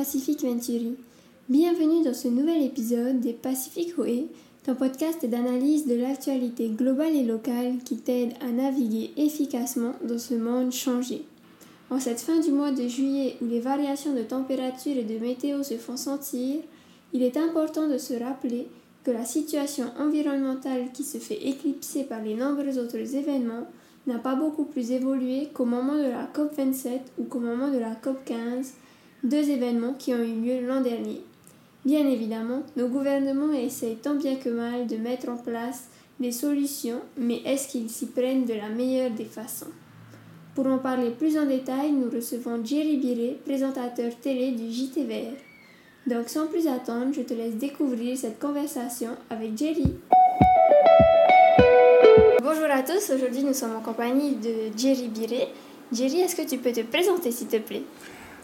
Pacific Venturi. Bienvenue dans ce nouvel épisode des Pacific Way, ton podcast d'analyse de l'actualité globale et locale qui t'aide à naviguer efficacement dans ce monde changé. En cette fin du mois de juillet où les variations de température et de météo se font sentir, il est important de se rappeler que la situation environnementale qui se fait éclipser par les nombreux autres événements n'a pas beaucoup plus évolué qu'au moment de la COP27 ou qu'au moment de la COP15, deux événements qui ont eu lieu l'an dernier. Bien évidemment, nos gouvernements essayent tant bien que mal de mettre en place des solutions, mais est-ce qu'ils s'y prennent de la meilleure des façons? Pour en parler plus en détail, nous recevons Jerry Biré, présentateur télé du JT Vert. Donc sans plus attendre, je te laisse découvrir cette conversation avec Jerry. Bonjour à tous, aujourd'hui nous sommes en compagnie de Jerry Biré. Jerry, est-ce que tu peux te présenter s'il te plaît?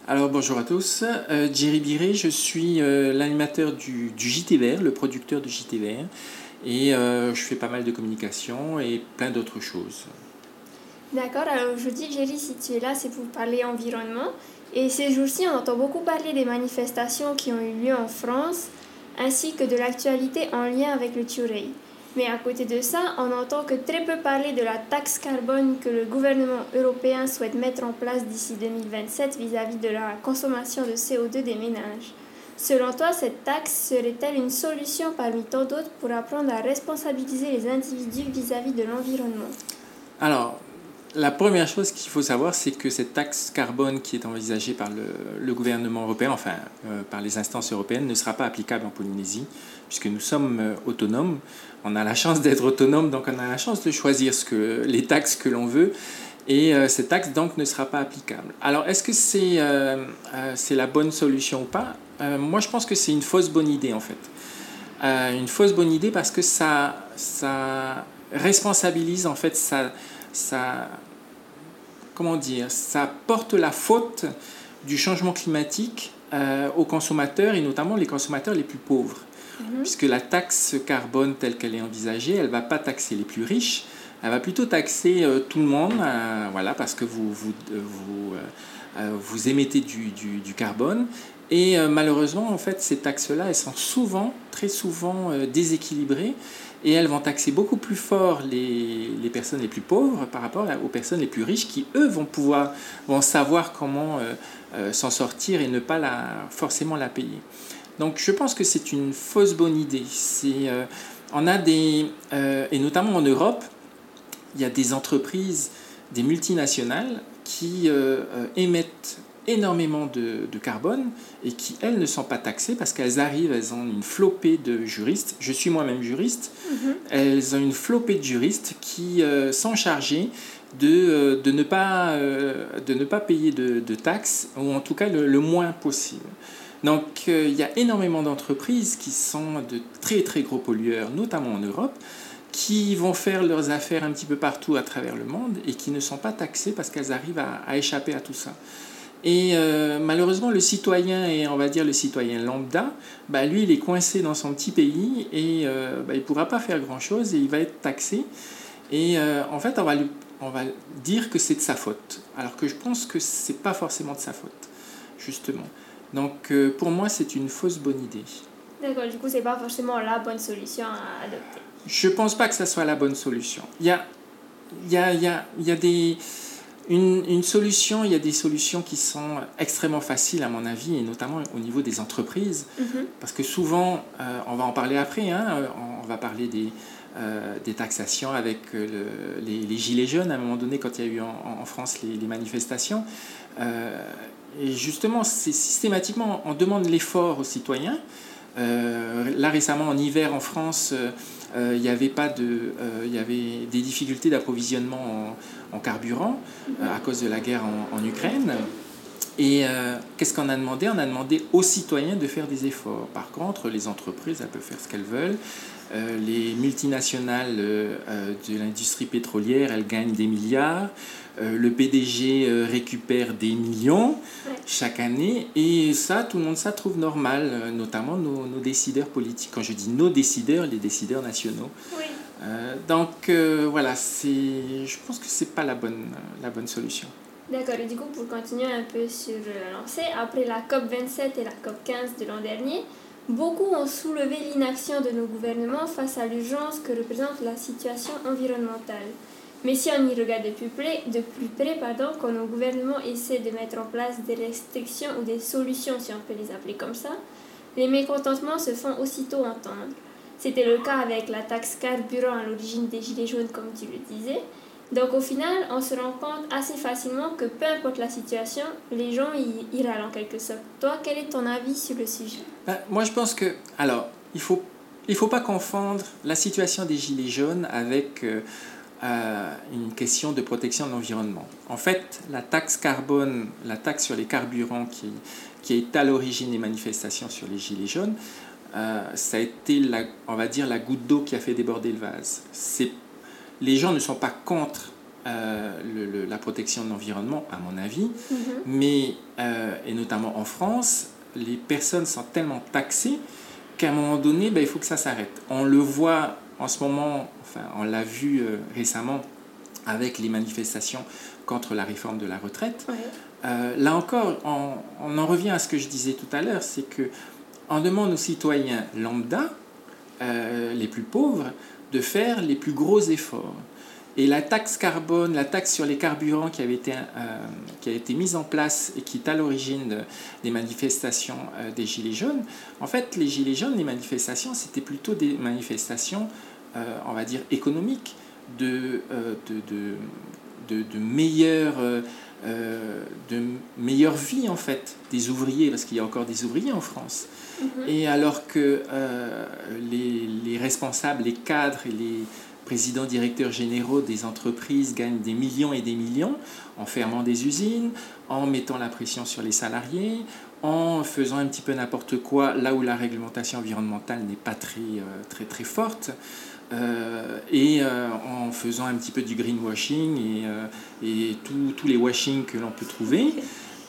Alors bonjour à tous, euh, Jerry Biré, je suis euh, l'animateur du, du, JT Vert, le producteur du JT Vert, et euh, je fais pas mal de communication et plein d'autres choses. D'accord, alors aujourd'hui Jerry, si tu es là, c'est pour parler environnement. Et ces jours-ci, on entend beaucoup parler des manifestations qui ont eu lieu en France, ainsi que de l'actualité en lien avec le Tureil. Mais à côté de ça, on entend que très peu parler de la taxe carbone que le gouvernement européen souhaite mettre en place d'ici 2027 vis-à-vis de la consommation de CO2 des ménages. Selon toi, cette taxe serait-elle une solution parmi tant d'autres pour apprendre à responsabiliser les individus vis-à-vis de l'environnement? Alors, la première chose qu'il faut savoir, c'est que cette taxe carbone qui est envisagée par le, gouvernement européen, enfin euh, par les instances européennes, ne sera pas applicable en Polynésie, puisque nous sommes euh, autonomes on a la chance d'être autonome, donc on a la chance de choisir les taxes que l'on veut. Et euh, cette taxe donc ne sera pas applicable. Alors est-ce que c'est euh, euh, la bonne solution ou pas? Moi je pense que c'est une fausse bonne idée en fait. une fausse bonne idée parce que ça, responsabilise en fait, ça, comment dire, ça porte la faute du changement climatique aux consommateurs et notamment les consommateurs les plus pauvres. Mhm. puisque la taxe carbone telle qu'elle est envisagée, elle ne va pas taxer les plus riches, elle va plutôt taxer euh, tout le monde, euh, voilà, parce que vous, vous, euh, vous, vous émettez du, du, carbone. Et malheureusement, en fait, ces taxes-là, sont souvent, très souvent déséquilibrées et elles vont taxer beaucoup plus fort les, les, personnes les plus pauvres par rapport aux personnes les plus riches qui, eux, vont pouvoir, vont savoir comment s'en sortir et ne pas forcément la payer. Donc je pense que c'est une fausse bonne idée. C'est, euh, on a des, euh, et notamment en Europe, il y a des entreprises, des multinationales qui euh, émettent énormément de, de, carbone et qui, elles, ne sont pas taxées parce qu'elles arrivent, elles ont une flopée de juristes. Je suis moi-même juriste. Mm-hmm. Elles ont une flopée de juristes qui sont chargés de, de, ne pas, de ne pas payer de, de, taxes, ou en tout cas le, le moins possible. Donc euh, il y a énormément d'entreprises qui sont de très très gros pollueurs, notamment en Europe, qui vont faire leurs affaires un petit peu partout à travers le monde et qui ne sont pas taxées parce qu'elles arrivent à, échapper à tout ça. Et euh, malheureusement, le citoyen, et on va dire le citoyen lambda, bah, lui, il est coincé dans son petit pays et euh, bah, il ne pourra pas faire grand-chose et il va être taxé. Et en fait, on va, on va dire que c'est de sa faute, alors que je pense que ce n'est pas forcément de sa faute, justement. Donc euh, pour moi, c'est une fausse bonne idée. D'accord, du coup, c'est pas forcément la bonne solution à adopter. Je pense pas que ça soit la bonne solution. Il y a, il y a, il y a, il y a des... Une, une, solution, il y a des solutions qui sont extrêmement faciles à mon avis, et notamment au niveau des entreprises, mhm. parce que souvent, euh, on va en parler après, hein, on va parler des, euh, des taxations avec le, les, les, gilets jaunes, à un moment donné, quand il y a eu en, en France les, les manifestations. Euh, et justement, c'est systématiquement, on demande l'effort aux citoyens. Euh, là récemment, en hiver en France, euh, il y avait pas de, euh, il y avait des difficultés d'approvisionnement en, carburant à cause de la guerre en Ukraine. Et qu'est-ce qu'on a demandé? On a demandé aux citoyens de faire des efforts. Par contre, les entreprises, elles peuvent faire ce qu'elles veulent. Les multinationales de l'industrie pétrolière, elles gagnent des milliards. Euh, le PDG euh, récupère des millions chaque année et ça, tout le monde ça trouve normal, euh, notamment nos, nos, décideurs politiques. Quand je dis nos décideurs, les décideurs nationaux. donc voilà, je pense que c'est pas la bonne, la bonne solution. D'accord, et du coup, pour continuer un peu sur la lancée, après la COP27 et la COP15 de l'an dernier, beaucoup ont soulevé l'inaction de nos gouvernements face à l'urgence que représente la situation environnementale. Mais si on y regarde de plus près, de plus quand nos gouvernements essaient de mettre en place des restrictions ou des solutions, si on peut les appeler comme ça, les mécontentements se font aussitôt entendre. C'était le cas avec la taxe carburant à l'origine des Gilets jaunes, comme tu le disais. Donc au final, on se rend compte assez facilement que peu importe la situation, les gens y, râlent en quelque sorte. Toi, quel est ton avis sur le sujet? Ben, Moi, je pense que, alors, il faut, il faut pas confondre la situation des Gilets jaunes avec euh, euh, une question de protection de l'environnement. En fait, la taxe carbone, la taxe sur les carburants qui, qui est à l'origine des manifestations sur les Gilets jaunes, euh, ça a été, la, on va dire, la goutte d'eau qui a fait déborder le vase. C'est, les gens ne sont pas contre euh, la protection de l'environnement, à mon avis, mm-hmm. mais, euh, et notamment en France, les personnes sont tellement taxées qu'à un moment donné, ben, il faut que ça s'arrête. On le voit en ce moment, enfin, on l'a vu récemment avec les manifestations contre la réforme de la retraite. là encore, on, on, en revient à ce que je disais tout à l'heure, c'est que on demande aux citoyens lambda, euh, les plus pauvres, de faire les plus gros efforts. Et la taxe carbone, la taxe sur les carburants qui, avait été, euh, qui a été mise en place et qui est à l'origine des manifestations euh, des Gilets jaunes, en fait, les Gilets jaunes, les manifestations, c'était plutôt des manifestations, on va dire, économiques, de, de meilleures euh, de meilleure vie en fait des ouvriers, parce qu'il y a encore des ouvriers en France. Mhm. Et alors que euh, les, les, responsables, les cadres et les présidents directeurs généraux des entreprises gagnent des millions et des millions en fermant des usines, en mettant la pression sur les salariés, en faisant un petit peu n'importe quoi là où la réglementation environnementale n'est pas très, euh, très, très forte. Euh, et euh, en faisant un petit peu du greenwashing et, euh, et tous les washing que l'on peut trouver.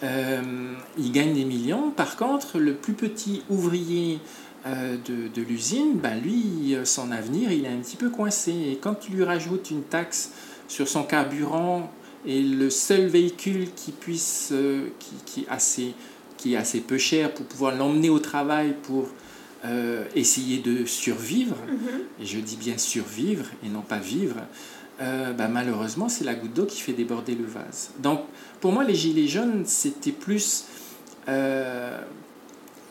il gagne des millions. Par contre, le plus petit ouvrier de, de l'usine, ben lui, son avenir, il est un petit peu coincé. Et quand tu lui rajoutes une taxe sur son carburant et le seul véhicule qui puisse, qui, qui, est assez, qui est assez peu cher pour pouvoir l'emmener au travail pour euh, essayer de survivre, mhm. et je dis bien survivre et non pas vivre, euh, bah, malheureusement, c'est la goutte d'eau qui fait déborder le vase. Donc, pour moi, les Gilets jaunes, c'était plus euh,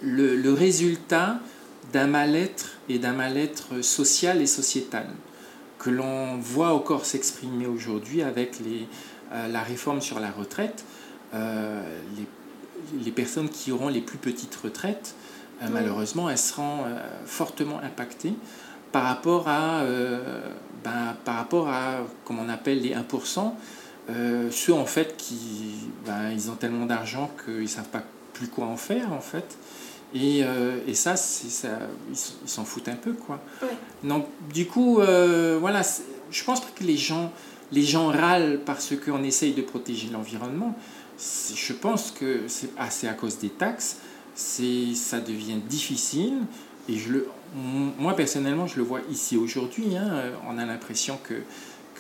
le, le, résultat d'un mal-être et d'un mal-être social et sociétal que l'on voit encore s'exprimer aujourd'hui avec les, la réforme sur la retraite. les, les personnes qui auront les plus petites retraites euh, malheureusement, elles seront euh, fortement impactées par rapport à, euh, ben, par rapport à, comme on appelle les 1%, ceux en fait qui ben, ils ont tellement d'argent qu'ils ne savent pas plus quoi en faire en fait. Et, et ça, ça ils s'en foutent un peu. Quoi. Donc, du coup, voilà, je pense pas que les gens, les gens râlent parce qu'on essaye de protéger l'environnement. Je pense que c'est à cause des taxes ça devient difficile. Et je le, moi, personnellement, je le vois ici aujourd'hui. Hein, on a l'impression que,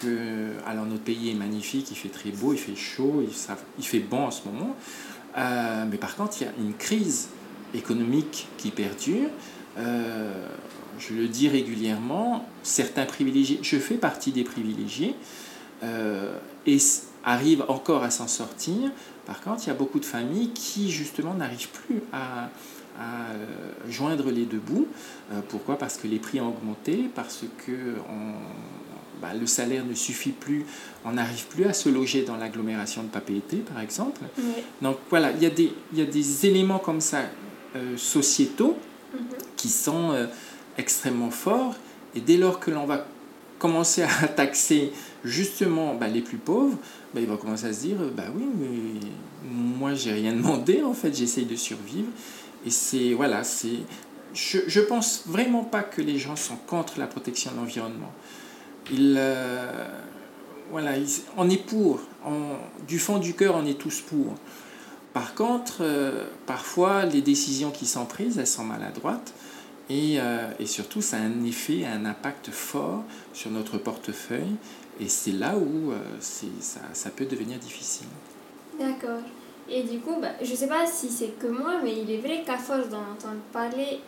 que alors, notre pays est magnifique, il fait très beau, il fait chaud, il, il fait bon en ce moment. Euh, mais par contre, il y a une crise économique qui perdure. Euh, je le dis régulièrement, certains privilégiés, je fais partie des privilégiés, euh, et arrivent encore à s'en sortir. Par contre, il y a beaucoup de familles qui, justement, n'arrivent plus à, euh, joindre les deux bouts. Euh, pourquoi? Parce que les prix ont augmenté, parce que bah, le salaire ne suffit plus, on n'arrive plus à se loger dans l'agglomération de Papeete, par exemple. Donc voilà, il y, a des, il y a des éléments comme ça euh, sociétaux mhm. qui sont extrêmement forts. Et dès lors que l'on va commencer à taxer justement bah, les plus pauvres, bah, il va commencer à se dire bah oui, mais moi j'ai rien demandé en fait, j'essaye de survivre. Et c'est voilà, c'est je, je pense vraiment pas que les gens sont contre la protection de l'environnement. Ils, euh, voilà, on est pour, du fond du cœur, on est tous pour. Par contre, euh, parfois, les décisions qui sont prises, elles sont maladroites. Et, euh, et, surtout, ça a un effet, un impact fort sur notre portefeuille et c'est là où euh, ça, ça, peut devenir difficile. D'accord. Et du coup, bah, je ne sais pas si c'est que moi, mais il est vrai qu'à force d'en entendre parler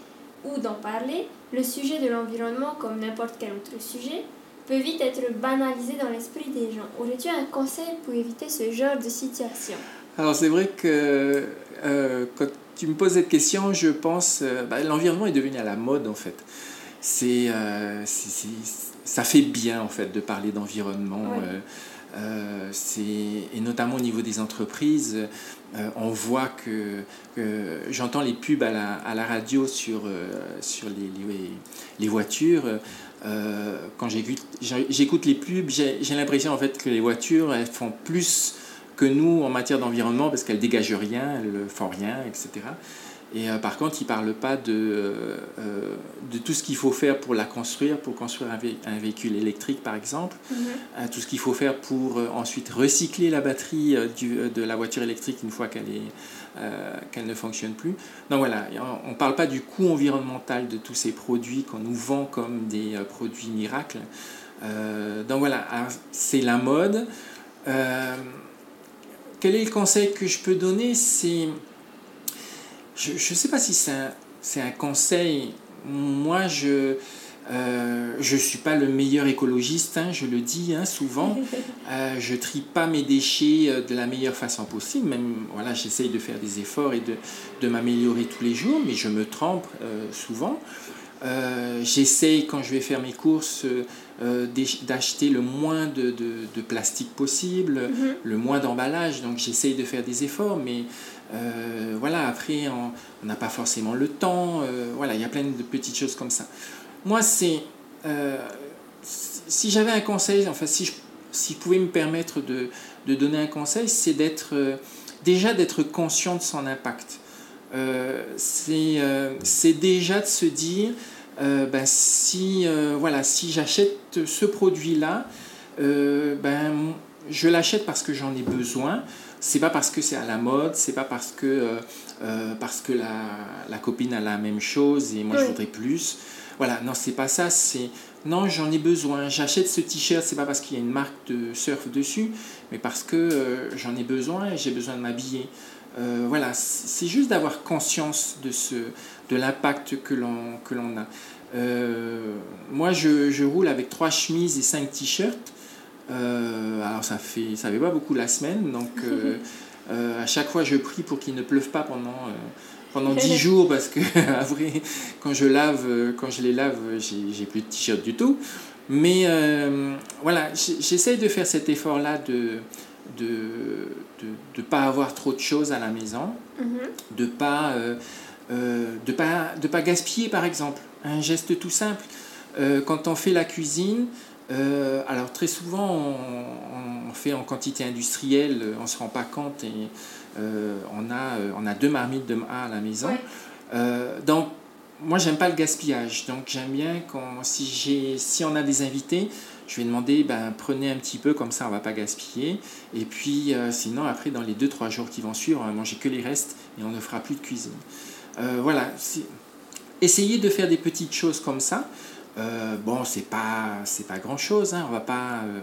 ou d'en parler, le sujet de l'environnement, comme n'importe quel autre sujet, peut vite être banalisé dans l'esprit des gens. Aurais-tu un conseil pour éviter ce genre de situation? Alors c'est vrai que euh, quand tu me poses cette question, je pense euh, bah, l'environnement est devenu à la mode en fait. C'est, euh, ça fait bien en fait de parler d'environnement. Euh, et notamment au niveau des entreprises, euh, on voit que, j'entends les pubs à la, à la radio sur, sur les, les, voitures. quand j'écoute les pubs, j'ai l'impression en fait que les voitures elles font plus que nous en matière d'environnement parce qu'elles dégagent rien, elles font rien, etc. Et euh, par contre, il ne parle pas de, euh, euh, de tout ce qu'il faut faire pour la construire, pour construire un, véhicule électrique par exemple, mhm. tout ce qu'il faut faire pour ensuite recycler la batterie du, de la voiture électrique une fois qu'elle qu'elle ne fonctionne plus. Donc voilà, on ne parle pas du coût environnemental de tous ces produits qu'on nous vend comme des produits miracles. donc voilà, c'est la mode. Quel est le conseil que je peux donner? C'est je ne sais pas si c'est un, conseil. Moi, je ne euh, suis pas le meilleur écologiste, hein, je le dis hein, souvent. Euh, je trie pas mes déchets euh, de la meilleure façon possible. Même, voilà, j'essaye de faire des efforts et de, de m'améliorer tous les jours, mais je me trompe euh, souvent. J'essaye, quand je vais faire mes courses, d'acheter le moins de, de, de plastique possible, mm-hmm. le moins d'emballage. Donc, j'essaye de faire des efforts, mais euh, voilà, après, on n'a pas forcément le temps. Euh, voilà, il y a plein de petites choses comme ça. Moi, c'est. Euh, si j'avais un conseil, enfin, si je, si pouvais me permettre de, de donner un conseil, c'est d'être. déjà d'être conscient de son impact. C'est déjà de se dire. ben, si voilà, si j'achète ce produit-là, ben, je l'achète parce que j'en ai besoin c'est pas parce que c'est à la mode, c'est pas parce que, euh, euh, parce que la, la, copine a la même chose et moi je voudrais plus. Voilà, non, c'est pas ça, c'est non, j'en ai besoin. J'achète ce t-shirt, c'est pas parce qu'il y a une marque de surf dessus, mais parce que euh, j'en ai besoin et j'ai besoin de m'habiller. Voilà, c'est juste d'avoir conscience de, ce, de l'impact que l'on, que l'on a. moi, je, je roule avec trois chemises et cinq t-shirts. Euh, alors ça fait, ça fait pas beaucoup la semaine, donc euh, euh, à chaque fois je prie pour qu'il ne pleuve pas pendant, pendant 10 jours parce que après, quand je lave, quand je les lave, j'ai plus de t-shirt du tout. Mais voilà, j'essaye de faire cet effort-là de de ne de, pas avoir trop de choses à la maison, mm-hmm. de pas de pas de pas gaspiller par exemple. Un geste tout simple. quand on fait la cuisine, euh, alors très souvent on, fait en quantité industrielle, on ne se rend pas compte et euh, on, a, on a deux marmites de A à la maison. Euh, donc moi j'aime pas le gaspillage, donc j'aime bien quand si, si on a des invités, je vais demander ben, prenez un petit peu comme ça on va pas gaspiller et puis sinon après dans les 2-3 jours qui vont suivre on va manger que les restes et on ne fera plus de cuisine. voilà, essayez de faire des petites choses comme ça. Euh, bon, c'est pas, c'est pas grand chose, hein. on va pas. Euh,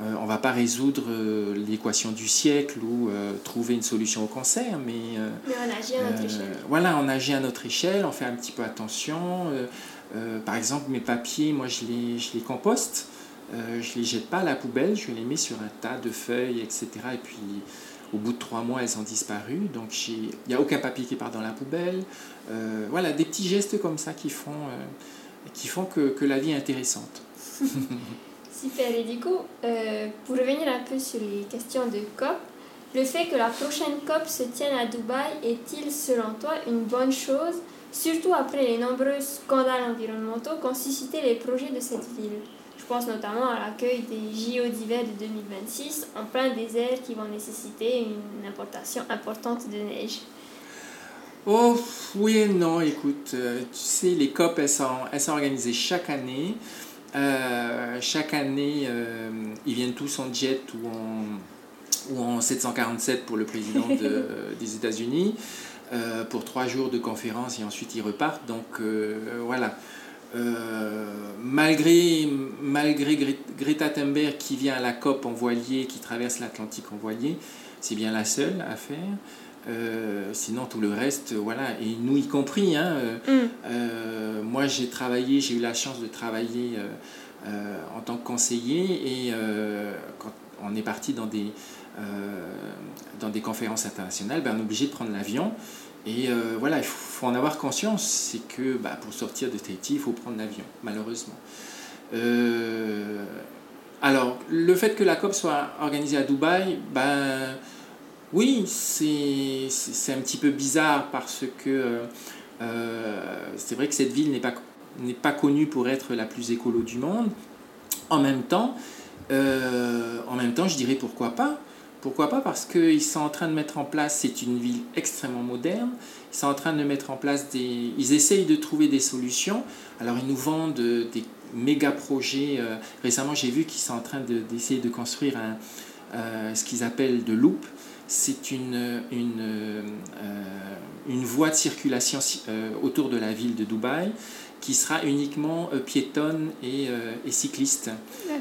euh, on va pas résoudre l'équation du siècle ou trouver une solution au cancer, mais, mais on agit à notre échelle. Voilà, on agit à notre échelle, on fait un petit peu attention. Par exemple, mes papiers, moi je les, je les composte, je les jette pas à la poubelle, je les mets sur un tas de feuilles, etc. Et puis au bout de trois mois, elles ont disparu. Donc il n'y a aucun papier qui part dans la poubelle. voilà, des petits gestes comme ça qui font qui font que, que la vie est intéressante. Super, et du coup, euh, pour revenir un peu sur les questions de COP, le fait que la prochaine COP se tienne à Dubaï est-il selon toi une bonne chose, surtout après les nombreux scandales environnementaux qu'ont suscité les projets de cette ville Je pense notamment à l'accueil des JO d'hiver de 2026 en plein désert qui vont nécessiter une importation importante de neige. Oh, oui et non, écoute, euh, tu sais, les COP, elles sont, elles sont organisées chaque année. Euh, chaque année, euh, ils viennent tous en jet ou en, ou en 747 pour le président de, des États-Unis pour trois jours de conférence et ensuite ils repartent. Donc voilà. malgré, malgré Greta Thunberg qui vient à la COP en voilier, qui traverse l'Atlantique en voilier, c'est bien la seule à faire. sinon, tout le reste, voilà, et nous y compris. Hein, mm. moi, j'ai travaillé, j'ai eu la chance de travailler en tant que conseiller et quand on est parti dans des, dans des conférences internationales, ben, on est obligé de prendre l'avion. Et euh, voilà, il faut, en avoir conscience, c'est que bah, pour sortir de Tahiti, il faut prendre l'avion, malheureusement. Euh, alors, le fait que la COP soit organisée à Dubaï, ben, oui, c'est un petit peu bizarre parce que euh, c'est vrai que cette ville n'est pas, pas connue pour être la plus écolo du monde. En même temps, en même temps, je dirais pourquoi pas pourquoi pas? Parce qu'ils sont en train de mettre en place, c'est une ville extrêmement moderne, ils sont en train de mettre en place des... Ils essayent de trouver des solutions. Alors ils nous vendent des méga projets. Euh, récemment j'ai vu qu'ils sont en train d'essayer de, construire un, euh, ce qu'ils appellent de loop. C'est une, une, euh, une voie de circulation autour de la ville de Dubaï qui sera uniquement euh, piétonne et, euh, et cycliste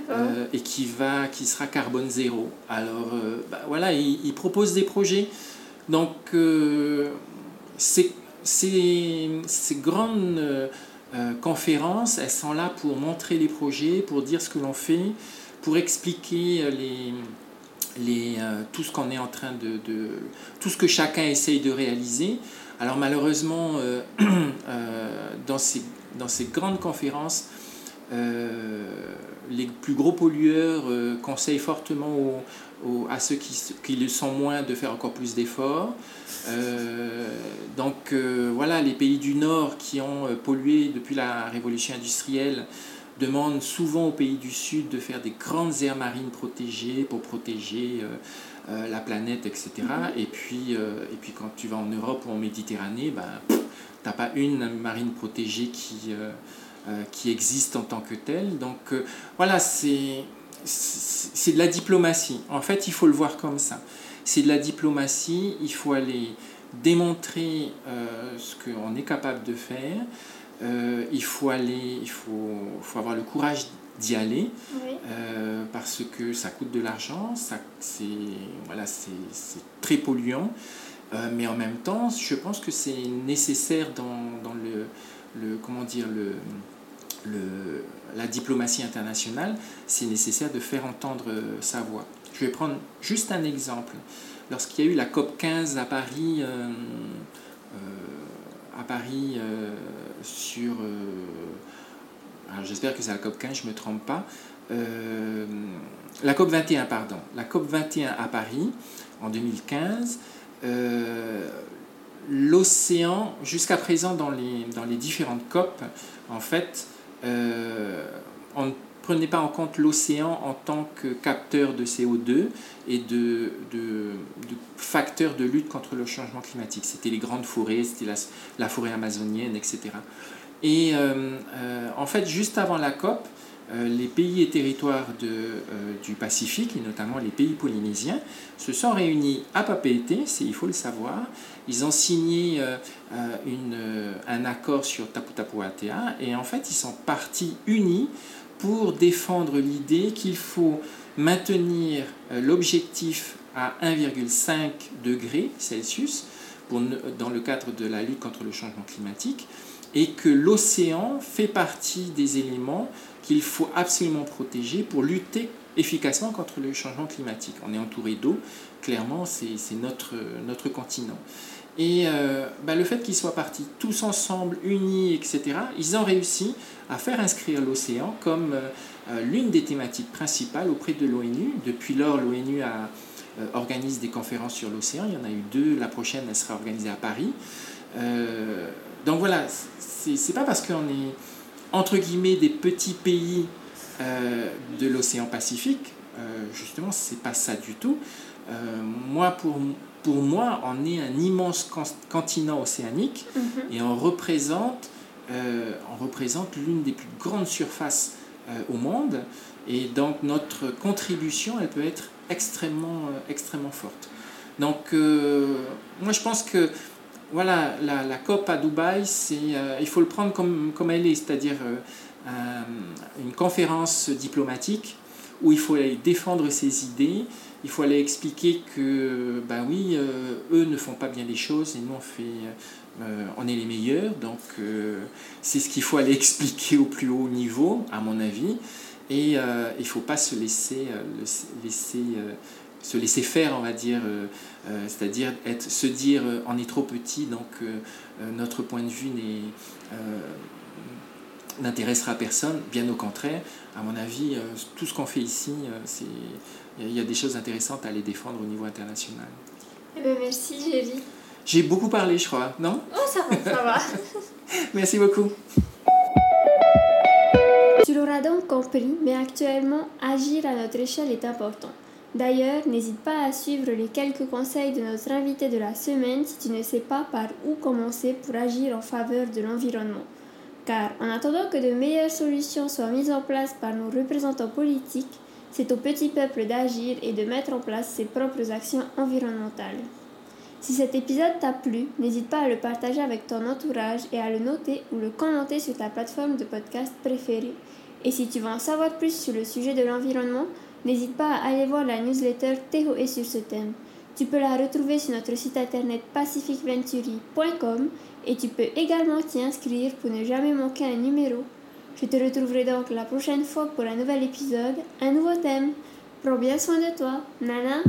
euh, et qui, va, qui sera carbone zéro. Alors bah, voilà, il, il, propose des projets. Donc ces, ces, ces, grandes conférences, elles sont là pour montrer les projets, pour dire ce que l'on fait, pour expliquer les, les, tout ce qu'on est en train de, de, tout ce que chacun essaye de réaliser. Alors malheureusement, dans ces dans ces grandes conférences, euh, les plus gros pollueurs euh, conseillent fortement à ceux qui, le sont moins de faire encore plus d'efforts. Euh, donc voilà, les pays du Nord qui ont pollué depuis la révolution industrielle demandent souvent aux pays du Sud de faire des grandes aires marines protégées pour protéger la planète, etc. Et puis, et puis quand tu vas en Europe ou en Méditerranée, ben, pas une marine protégée qui, euh, euh, qui existe en tant que telle. Donc euh, voilà, c'est c'est de la diplomatie. En fait, il faut le voir comme ça. C'est de la diplomatie, il faut aller démontrer ce qu'on est capable de faire. il faut aller, il faut, faut avoir le courage d'y aller parce que ça coûte de l'argent, c'est voilà, très polluant. Euh, mais en même temps, je pense que c'est nécessaire dans, dans le, comment dire, le, la diplomatie internationale, c'est nécessaire de faire entendre euh, sa voix. Je vais prendre juste un exemple. Lorsqu'il y a eu la COP 15 à Paris, euh, à Paris sur... j'espère que c'est la COP 15, je ne me trompe pas. la COP 21, pardon. La COP 21 à Paris en 2015. Euh, l'océan, jusqu'à présent dans les, dans les différentes COP, en fait, euh, on ne prenait pas en compte l'océan en tant que capteur de CO2 et de, de, facteur de lutte contre le changement climatique. C'était les grandes forêts, c'était la, forêt amazonienne, etc. Et euh, en fait, juste avant la COP, les pays et territoires euh, du Pacifique, et notamment les pays polynésiens, se sont réunis à Papeete, il faut le savoir. Ils ont signé euh, un accord sur Tapu Tapu Atea, et en fait, ils sont partis unis pour défendre l'idée qu'il faut maintenir l'objectif à 1,5 degré Celsius dans le cadre de la lutte contre le changement climatique et que l'océan fait partie des éléments qu'il faut absolument protéger pour lutter efficacement contre le changement climatique. On est entouré d'eau, clairement, c'est notre, notre continent. Et euh, bah, le fait qu'ils soient partis tous ensemble, unis, etc., ils ont réussi à faire inscrire l'océan comme euh, euh, l'une des thématiques principales auprès de l'ONU. Depuis lors, l'ONU organise des conférences sur l'océan. Il y en a eu deux. La prochaine, elle sera organisée à Paris. donc voilà, c'est pas parce qu'on est entre guillemets des petits pays euh, de l'océan Pacifique, euh, justement, c'est pas ça du tout. Euh, moi, pour, pour moi, on est un immense continent océanique mhm. et on représente, on représente l'une des plus grandes surfaces au monde. Et donc, notre contribution, elle peut être extrêmement, extrêmement forte. Donc, moi, je pense que voilà, la, COP à Dubaï, euh, il faut le prendre comme, comme elle est, c'est-à-dire euh, une conférence diplomatique où il faut aller défendre ses idées, il faut aller expliquer que, ben oui, euh, eux ne font pas bien les choses et nous on fait, euh, on est les meilleurs. Donc euh, c'est ce qu'il faut aller expliquer au plus haut niveau, à mon avis. Et il ne faut pas se laisser, laisser se laisser faire, on va dire, c'est-à-dire être, se dire on est trop petit, donc notre point de vue n'intéressera personne, bien au contraire. À mon avis, tout ce qu'on fait ici, c'est il y a des choses intéressantes à les défendre au niveau international. Eh ben, merci, Géry. J'ai beaucoup parlé, je crois, non? Oh, ça va, ça va. merci beaucoup. Tu l'auras donc compris, mais actuellement, agir à notre échelle est important. D'ailleurs, n'hésite pas à suivre les quelques conseils de notre invité de la semaine si tu ne sais pas par où commencer pour agir en faveur de l'environnement. Car en attendant que de meilleures solutions soient mises en place par nos représentants politiques, c'est au petit peuple d'agir et de mettre en place ses propres actions environnementales. Si cet épisode t'a plu, n'hésite pas à le partager avec ton entourage et à le noter ou le commenter sur ta plateforme de podcast préférée. Et si tu veux en savoir plus sur le sujet de l'environnement, n'hésite pas à aller voir la newsletter Théoé sur ce thème. Tu peux la retrouver sur notre site internet pacificventuri.com et tu peux également t'y inscrire pour ne jamais manquer un numéro. Je te retrouverai donc la prochaine fois pour un nouvel épisode, un nouveau thème. Prends bien soin de toi. Nana